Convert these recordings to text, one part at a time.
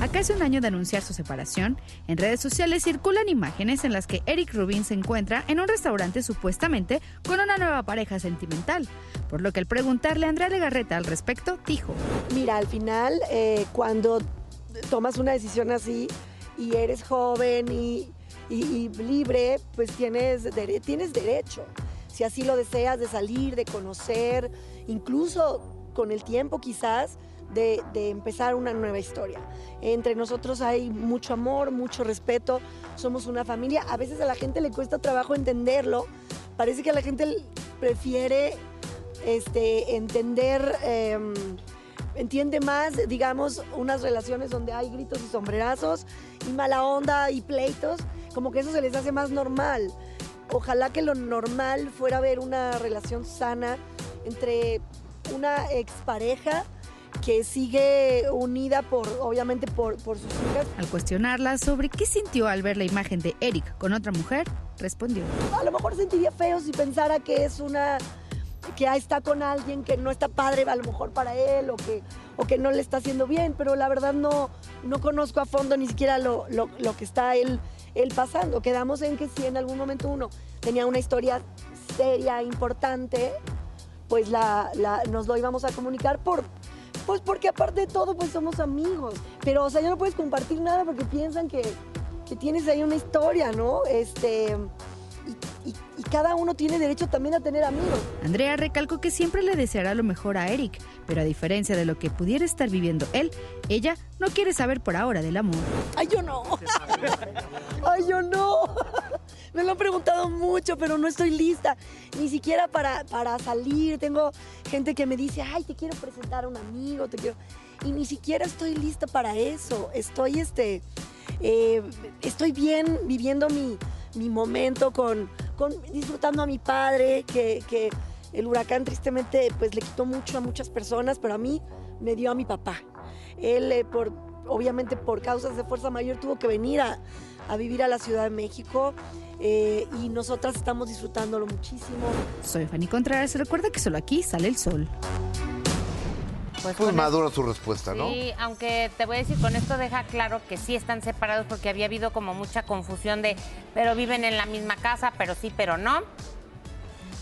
A casi un año de anunciar su separación, en redes sociales circulan imágenes en las que Eric Rubin se encuentra en un restaurante supuestamente con una nueva pareja sentimental, por lo que al preguntarle a Andrea Legarreta al respecto, dijo, Mira, al final, eh, cuando tomas una decisión así y eres joven y, libre, pues tienes, tienes derecho, si así lo deseas, de salir, de conocer, incluso con el tiempo quizás, de, empezar una nueva historia. Entre nosotros hay mucho amor, mucho respeto, somos una familia. A veces a la gente le cuesta trabajo entenderlo, parece que la gente prefiere este, entender... em, entiende más, digamos, unas relaciones donde hay gritos y sombrerazos y mala onda y pleitos, como que eso se les hace más normal. Ojalá que lo normal fuera ver una relación sana entre una expareja que sigue unida por, obviamente, por, por sus hijas. al cuestionarla sobre qué sintió al ver la imagen de Eric con otra mujer, respondió. A lo mejor sentiría feo si pensara que es una que está con alguien que no está padre a lo mejor para él o que, o que no le está haciendo bien, pero la verdad no, no conozco a fondo ni siquiera lo, lo- lo que está él, él pasando. Quedamos en que si en algún momento uno tenía una historia seria, importante, pues la, la- nos lo íbamos a comunicar por... Pues porque aparte de todo, pues somos amigos. Pero, o sea, ya no puedes compartir nada porque piensan que, que tienes ahí una historia, ¿no? Este, y, cada uno tiene derecho también a tener amigos. Andrea recalcó que siempre le deseará lo mejor a Eric, pero a diferencia de lo que pudiera estar viviendo él, ella no quiere saber por ahora del amor. Ay, yo no. Ay, yo no. Me lo han preguntado mucho, pero no estoy lista. Ni siquiera para, para salir. Tengo gente que me dice, ay, te quiero presentar a un amigo, te quiero. Y ni siquiera estoy lista para eso. Estoy, este, eh, estoy bien viviendo mi, mi momento con, disfrutando a mi padre, que, el huracán tristemente pues le quitó mucho a muchas personas, pero a mí me dio a mi papá. Él, eh, obviamente por causas de fuerza mayor, tuvo que venir a, a vivir a la Ciudad de México eh, y nosotras estamos disfrutándolo muchísimo. Soy Fanny Contreras, recuerda que solo aquí sale el sol. Pues, Pues madura su respuesta, ¿no? Sí, aunque te voy a decir, con esto deja claro que sí están separados porque había habido como mucha confusión de, pero viven en la misma casa, pero sí, pero no.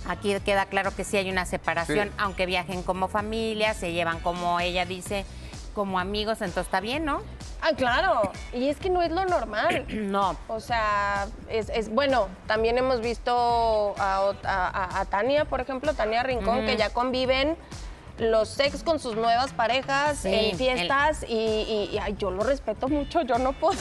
Aquí queda claro que sí hay una separación, Sí. aunque viajen como familia, se llevan como ella dice, como amigos, entonces está bien, ¿no? Ah, claro. Y es que no es lo normal. No. O sea, es, es- bueno, también hemos visto a, ot- a- a- a Tania, por ejemplo, Tania Rincón, que ya conviven los ex con sus nuevas parejas Sí, en fiestas y, y- y, ay, yo lo respeto mucho, yo no puedo.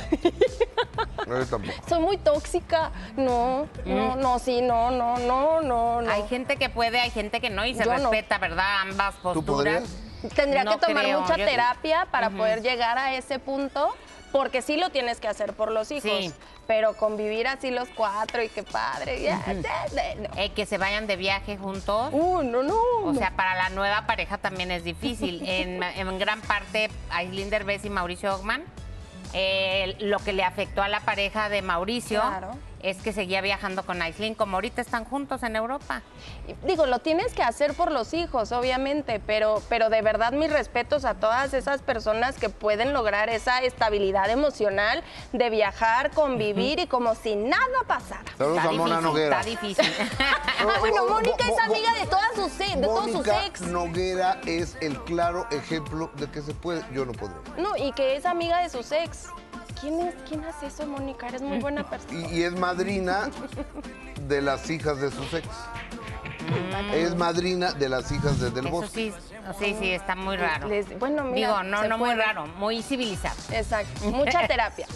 No, yo tampoco. Soy muy tóxica. No, no, no, sí, no, no, no, no, no. Hay gente que puede, hay gente que no, y se Yo no. respeta, ¿verdad? Ambas posturas. Tendría No que tomar creo, mucha yo- terapia para poder llegar a ese punto, porque sí lo tienes que hacer por los hijos. Sí. Pero convivir así los cuatro y qué padre. ya, no. Eh, que se vayan de viaje juntos. Uh, no, no. O no. sea, para la nueva pareja también es difícil. En, en gran parte, Aislinn Derbez y Mauricio Ogman, eh, lo que le afectó a la pareja de Mauricio Claro. Es que seguía viajando con Aislinn, como ahorita están juntos en Europa. Digo, lo tienes que hacer por los hijos, obviamente, pero, pero de verdad mis respetos a todas esas personas que pueden lograr esa estabilidad emocional de viajar, convivir y como si nada pasara. Saludos Está a Mona difícil, Noguera. está difícil. Ah, bueno, Mónica es amiga de todas sus, de todos sus Mónica ex. Noguera es el claro ejemplo de que se puede. Yo no podré. No, y que es amiga de sus ex. ¿Quién, es, ¿Quién hace eso, Mónica? Eres muy buena persona. Y, y es madrina de las hijas de sus ex. Es madrina de las hijas de Del Eso Bosque. sí, sí, sí, está muy raro. Les- bueno, mira, Digo, no, no muy raro, muy civilizado. Exacto. Mucha terapia.